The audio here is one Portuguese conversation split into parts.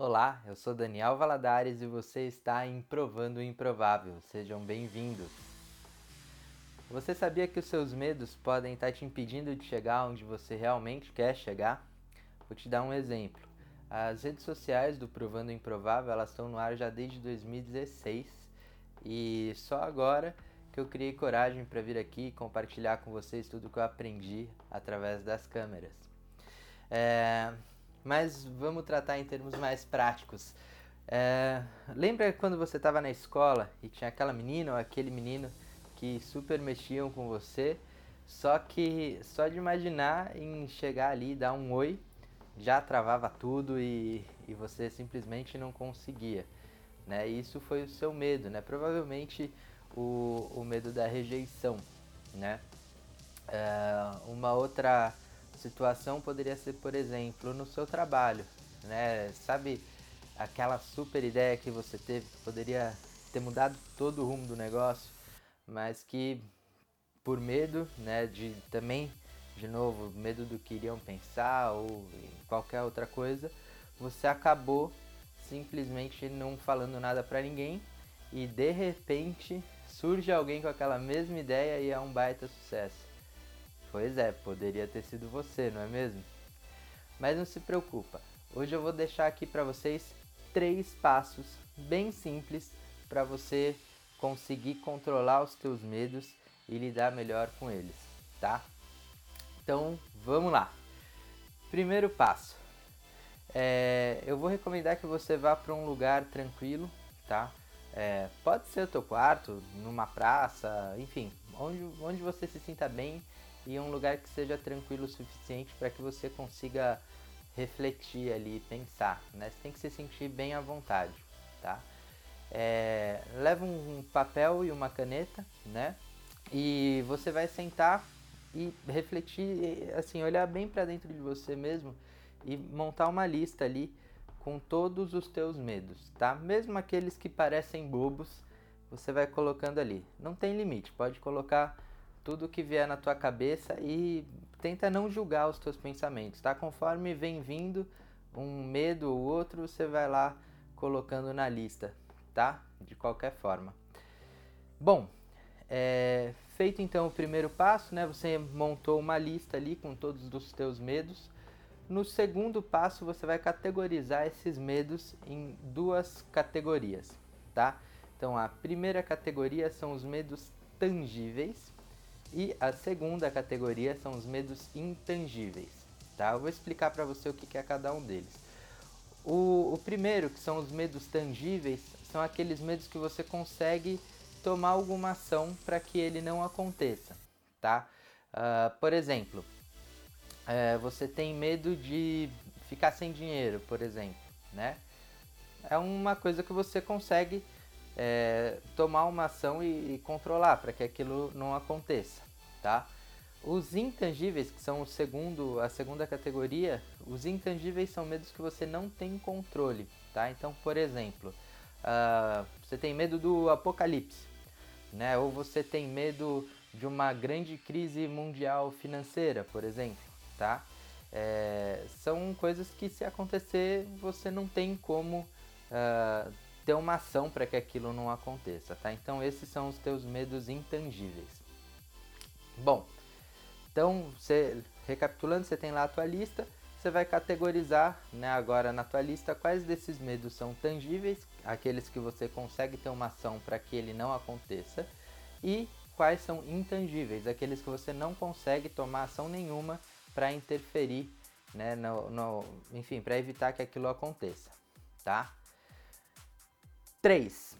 Olá, eu sou Daniel Valadares e você está em Provando o Improvável. Sejam bem-vindos. Você sabia que os seus medos podem estar te impedindo de chegar onde você realmente quer chegar? Vou te dar um exemplo. As redes sociais do Provando o Improvável, elas estão no ar já desde 2016 e só agora que eu criei coragem para vir aqui e compartilhar com vocês tudo que eu aprendi através das câmeras. É, mas vamos tratar em termos mais práticos. É, lembra quando você estava na escola e tinha aquela menina ou aquele menino que super mexiam com você, só que só de imaginar em chegar ali e dar um oi, já travava tudo e, e você simplesmente não conseguia. Né? Isso foi o seu medo, né? Provavelmente o, o medo da rejeição, né? É, uma outra situação poderia ser, por exemplo, no seu trabalho, né? Sabe aquela super ideia que você teve que poderia ter mudado todo o rumo do negócio, mas que por medo, né, de também, de novo, medo do que iriam pensar ou qualquer outra coisa, você acabou simplesmente não falando nada para ninguém e de repente surge alguém com aquela mesma ideia e é um baita sucesso. Pois é, poderia ter sido você, não é mesmo? Mas não se preocupa. Hoje eu vou deixar aqui para vocês três passos bem simples para você conseguir controlar os teus medos e lidar melhor com eles, tá? Então, vamos lá. Primeiro passo. É, eu vou recomendar que você vá para um lugar tranquilo, tá? É, pode ser o teu quarto, numa praça, enfim, onde, onde você se sinta bem e um lugar que seja tranquilo o suficiente para que você consiga refletir ali, pensar, né? Você tem que se sentir bem à vontade, tá? É, leva um papel e uma caneta, né? E você vai sentar e refletir, assim, olhar bem para dentro de você mesmo e montar uma lista ali com todos os teus medos, tá? Mesmo aqueles que parecem bobos, você vai colocando ali. Não tem limite, pode colocar tudo que vier na tua cabeça e tenta não julgar os teus pensamentos, tá? Conforme vem vindo um medo ou outro, você vai lá colocando na lista, tá? De qualquer forma. Bom, é, feito então o primeiro passo, né? Você montou uma lista ali com todos os teus medos. No segundo passo, você vai categorizar esses medos em duas categorias, tá? Então, a primeira categoria são os medos tangíveis e a segunda categoria são os medos intangíveis. Tá? Eu vou explicar para você o que é cada um deles. O, o primeiro, que são os medos tangíveis, são aqueles medos que você consegue tomar alguma ação para que ele não aconteça. Tá? Uh, por exemplo, uh, você tem medo de ficar sem dinheiro, por exemplo. Né? É uma coisa que você consegue é, tomar uma ação e, e controlar para que aquilo não aconteça, tá? Os intangíveis, que são o segundo, a segunda categoria, os intangíveis são medos que você não tem controle, tá? Então, por exemplo, uh, você tem medo do apocalipse, né? Ou você tem medo de uma grande crise mundial financeira, por exemplo, tá? É, são coisas que se acontecer você não tem como uh, ter uma ação para que aquilo não aconteça, tá? Então esses são os teus medos intangíveis. Bom, então você, recapitulando, você tem lá a tua lista, você vai categorizar, né, agora na tua lista quais desses medos são tangíveis, aqueles que você consegue ter uma ação para que ele não aconteça, e quais são intangíveis, aqueles que você não consegue tomar ação nenhuma para interferir, né, no, no enfim, para evitar que aquilo aconteça, tá? 3.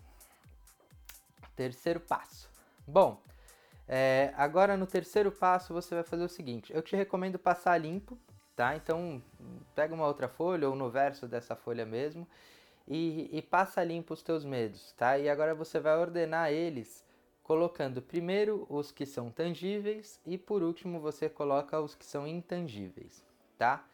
Terceiro passo. Bom, é, agora no terceiro passo você vai fazer o seguinte: eu te recomendo passar limpo, tá? Então pega uma outra folha ou no verso dessa folha mesmo e, e passa limpo os teus medos, tá? E agora você vai ordenar eles colocando primeiro os que são tangíveis e por último você coloca os que são intangíveis, tá?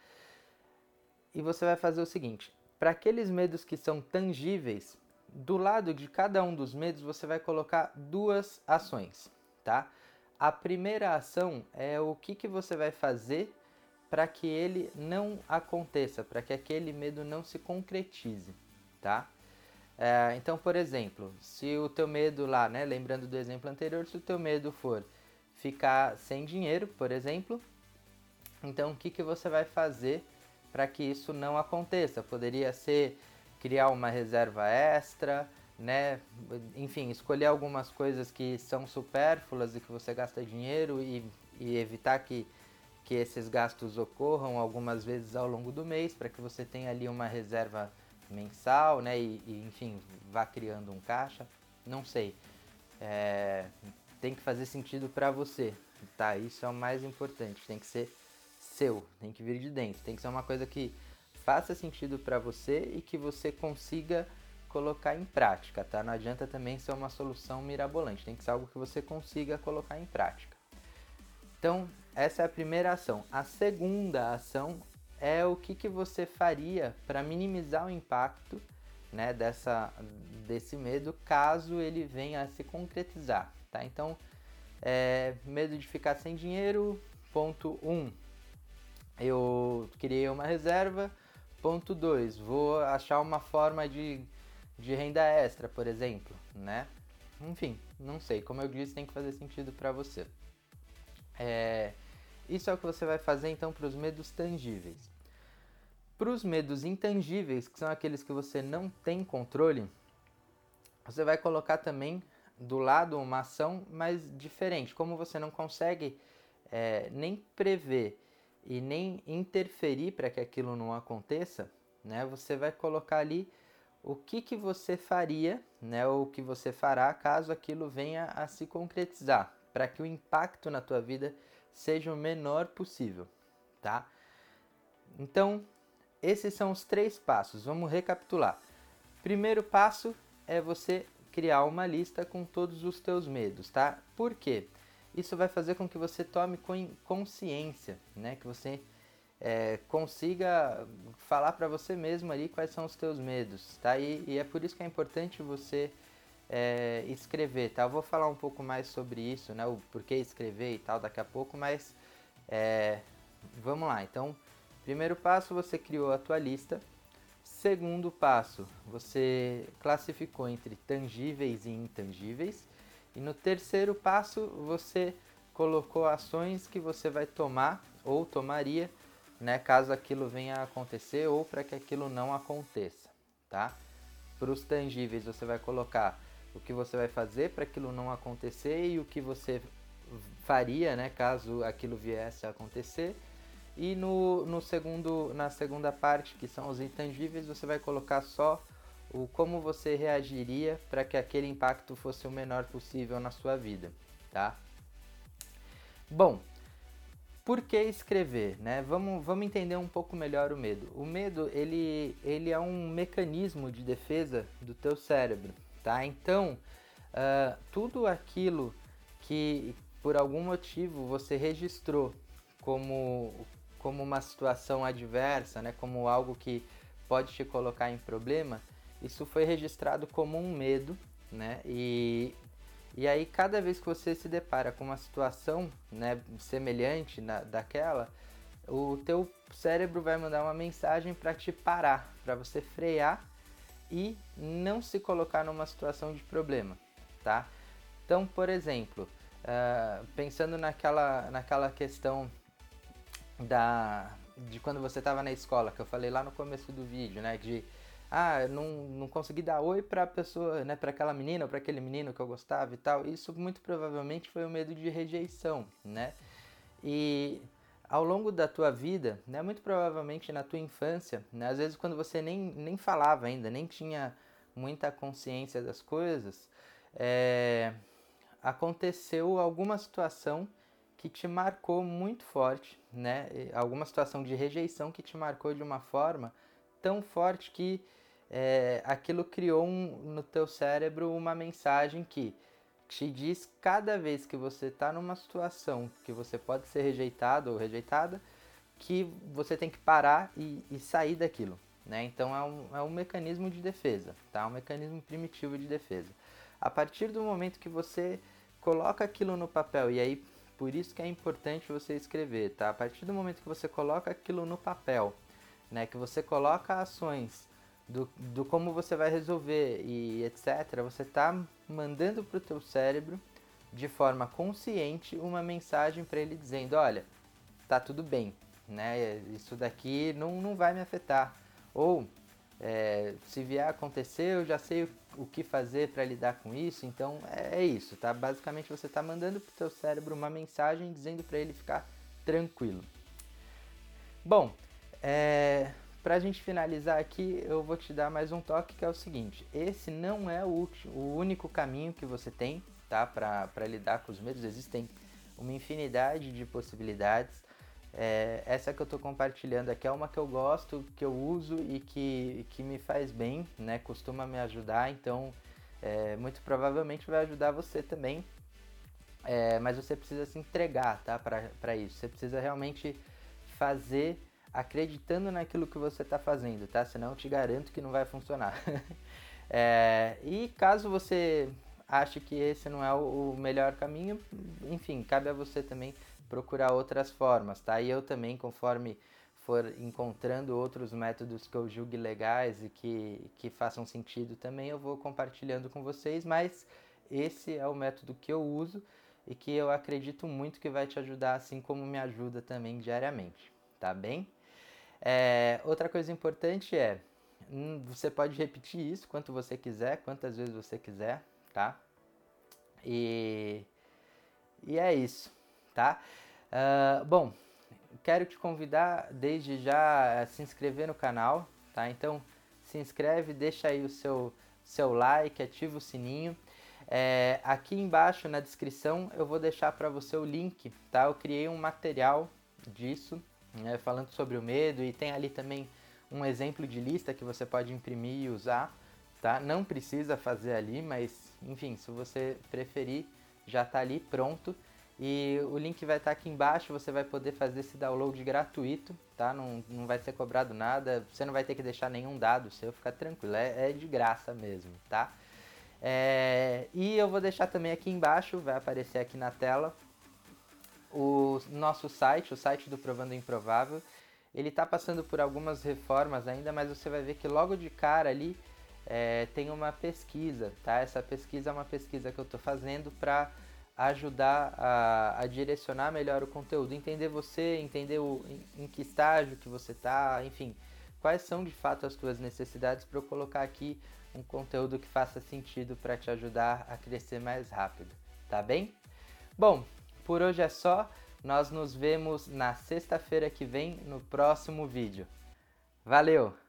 E você vai fazer o seguinte: para aqueles medos que são tangíveis, do lado de cada um dos medos você vai colocar duas ações, tá? A primeira ação é o que, que você vai fazer para que ele não aconteça, para que aquele medo não se concretize, tá? É, então, por exemplo, se o teu medo lá, né, lembrando do exemplo anterior, se o teu medo for ficar sem dinheiro, por exemplo, então o que, que você vai fazer para que isso não aconteça? Poderia ser criar uma reserva extra, né? Enfim, escolher algumas coisas que são supérfluas e que você gasta dinheiro e, e evitar que, que esses gastos ocorram algumas vezes ao longo do mês, para que você tenha ali uma reserva mensal, né? E, e enfim, vá criando um caixa. Não sei. É, tem que fazer sentido para você, tá? Isso é o mais importante. Tem que ser seu, tem que vir de dentro. Tem que ser uma coisa que faça sentido para você e que você consiga colocar em prática, tá? Não adianta também ser uma solução mirabolante, tem que ser algo que você consiga colocar em prática. Então, essa é a primeira ação. A segunda ação é o que, que você faria para minimizar o impacto né, dessa, desse medo caso ele venha a se concretizar. Tá? Então, é, medo de ficar sem dinheiro, ponto 1. Um, eu criei uma reserva. Ponto 2. Vou achar uma forma de de renda extra, por exemplo, né? Enfim, não sei. Como eu disse, tem que fazer sentido para você. É, isso é o que você vai fazer então para os medos tangíveis. Para os medos intangíveis, que são aqueles que você não tem controle, você vai colocar também do lado uma ação mais diferente. Como você não consegue é, nem prever e nem interferir para que aquilo não aconteça, né? Você vai colocar ali o que, que você faria, né, ou o que você fará caso aquilo venha a se concretizar, para que o impacto na tua vida seja o menor possível, tá? Então, esses são os três passos. Vamos recapitular. Primeiro passo é você criar uma lista com todos os teus medos, tá? Por quê? Isso vai fazer com que você tome consciência, né? Que você é, consiga falar para você mesmo ali quais são os teus medos, tá? E, e é por isso que é importante você é, escrever, tá? Eu vou falar um pouco mais sobre isso, né? O porquê escrever e tal daqui a pouco, mas é, vamos lá. Então, primeiro passo, você criou a tua lista. Segundo passo, você classificou entre tangíveis e intangíveis. E no terceiro passo, você colocou ações que você vai tomar ou tomaria né, caso aquilo venha a acontecer ou para que aquilo não aconteça, tá? Para os tangíveis você vai colocar o que você vai fazer para aquilo não acontecer e o que você faria, né, caso aquilo viesse a acontecer. E no, no segundo, na segunda parte, que são os intangíveis, você vai colocar só o como você reagiria para que aquele impacto fosse o menor possível na sua vida, tá? Bom, por que escrever? Né? Vamos, vamos entender um pouco melhor o medo. O medo ele, ele é um mecanismo de defesa do teu cérebro, tá? Então uh, tudo aquilo que por algum motivo você registrou como, como uma situação adversa, né? Como algo que pode te colocar em problema, isso foi registrado como um medo, né? E e aí, cada vez que você se depara com uma situação né, semelhante na, daquela, o teu cérebro vai mandar uma mensagem para te parar, para você frear e não se colocar numa situação de problema, tá? Então, por exemplo, uh, pensando naquela, naquela questão da, de quando você estava na escola, que eu falei lá no começo do vídeo, né? De ah, não, não consegui dar oi pra pessoa, né, para aquela menina ou para aquele menino que eu gostava e tal. Isso muito provavelmente foi o medo de rejeição, né? E ao longo da tua vida, né, muito provavelmente na tua infância, né, às vezes quando você nem, nem falava ainda, nem tinha muita consciência das coisas, é, aconteceu alguma situação que te marcou muito forte, né? Alguma situação de rejeição que te marcou de uma forma tão forte que é, aquilo criou um, no teu cérebro uma mensagem que te diz cada vez que você está numa situação que você pode ser rejeitado ou rejeitada, que você tem que parar e, e sair daquilo. Né? Então é um, é um mecanismo de defesa, tá? um mecanismo primitivo de defesa. A partir do momento que você coloca aquilo no papel e aí Por isso que é importante você escrever, tá? A partir do momento que você coloca aquilo no papel, né, que você coloca ações do, do como você vai resolver e etc, você está mandando para o teu cérebro de forma consciente uma mensagem para ele dizendo, olha, tá tudo bem, né? Isso daqui não, não vai me afetar. Ou é, se vier a acontecer, eu já sei o, o que fazer para lidar com isso. Então é, é, isso, tá? Basicamente você está mandando para o teu cérebro uma mensagem dizendo para ele ficar tranquilo. Bom, é, para a gente finalizar aqui, eu vou te dar mais um toque que é o seguinte: esse não é o, o único caminho que você tem, tá? Para lidar com os medos. Existem uma infinidade de possibilidades. É, essa que eu estou compartilhando aqui é uma que eu gosto, que eu uso e que, que me faz bem, né? Costuma me ajudar, então é, muito provavelmente vai ajudar você também. É, mas você precisa se entregar, tá? Para isso. Você precisa realmente fazer acreditando naquilo que você está fazendo, tá? Senão eu te garanto que não vai funcionar. é, e caso você ache que esse não é o melhor caminho, enfim, cabe a você também procurar outras formas, tá? E eu também, conforme for encontrando outros métodos que eu julgue legais e que, que façam sentido também, eu vou compartilhando com vocês, mas esse é o método que eu uso e que eu acredito muito que vai te ajudar, assim como me ajuda também diariamente, tá bem? É, outra coisa importante é, hum, você pode repetir isso quanto você quiser, quantas vezes você quiser, tá? E, e é isso tá? Uh, bom, quero te convidar desde já a se inscrever no canal, tá? Então se inscreve, deixa aí o seu, seu like, ativa o sininho. É, aqui embaixo na descrição eu vou deixar para você o link, tá? Eu criei um material disso, né, falando sobre o medo e tem ali também um exemplo de lista que você pode imprimir e usar, tá? Não precisa fazer ali, mas enfim, se você preferir, já está ali pronto. E o link vai estar aqui embaixo, você vai poder fazer esse download gratuito, tá? Não, não vai ser cobrado nada, você não vai ter que deixar nenhum dado seu, fica tranquilo, é, é de graça mesmo, tá? É, e eu vou deixar também aqui embaixo, vai aparecer aqui na tela, o nosso site, o site do Provando Improvável. Ele está passando por algumas reformas ainda, mas você vai ver que logo de cara ali é, tem uma pesquisa, tá? Essa pesquisa é uma pesquisa que eu estou fazendo para ajudar a, a, direcionar melhor o conteúdo, entender você, entender o, em, em que estágio que você está, enfim, quais são de fato as suas necessidades para eu colocar aqui um conteúdo que faça sentido para te ajudar a crescer mais rápido, tá bem? Bom, por hoje é só. Nós nos vemos na sexta-feira que vem no próximo vídeo. Valeu!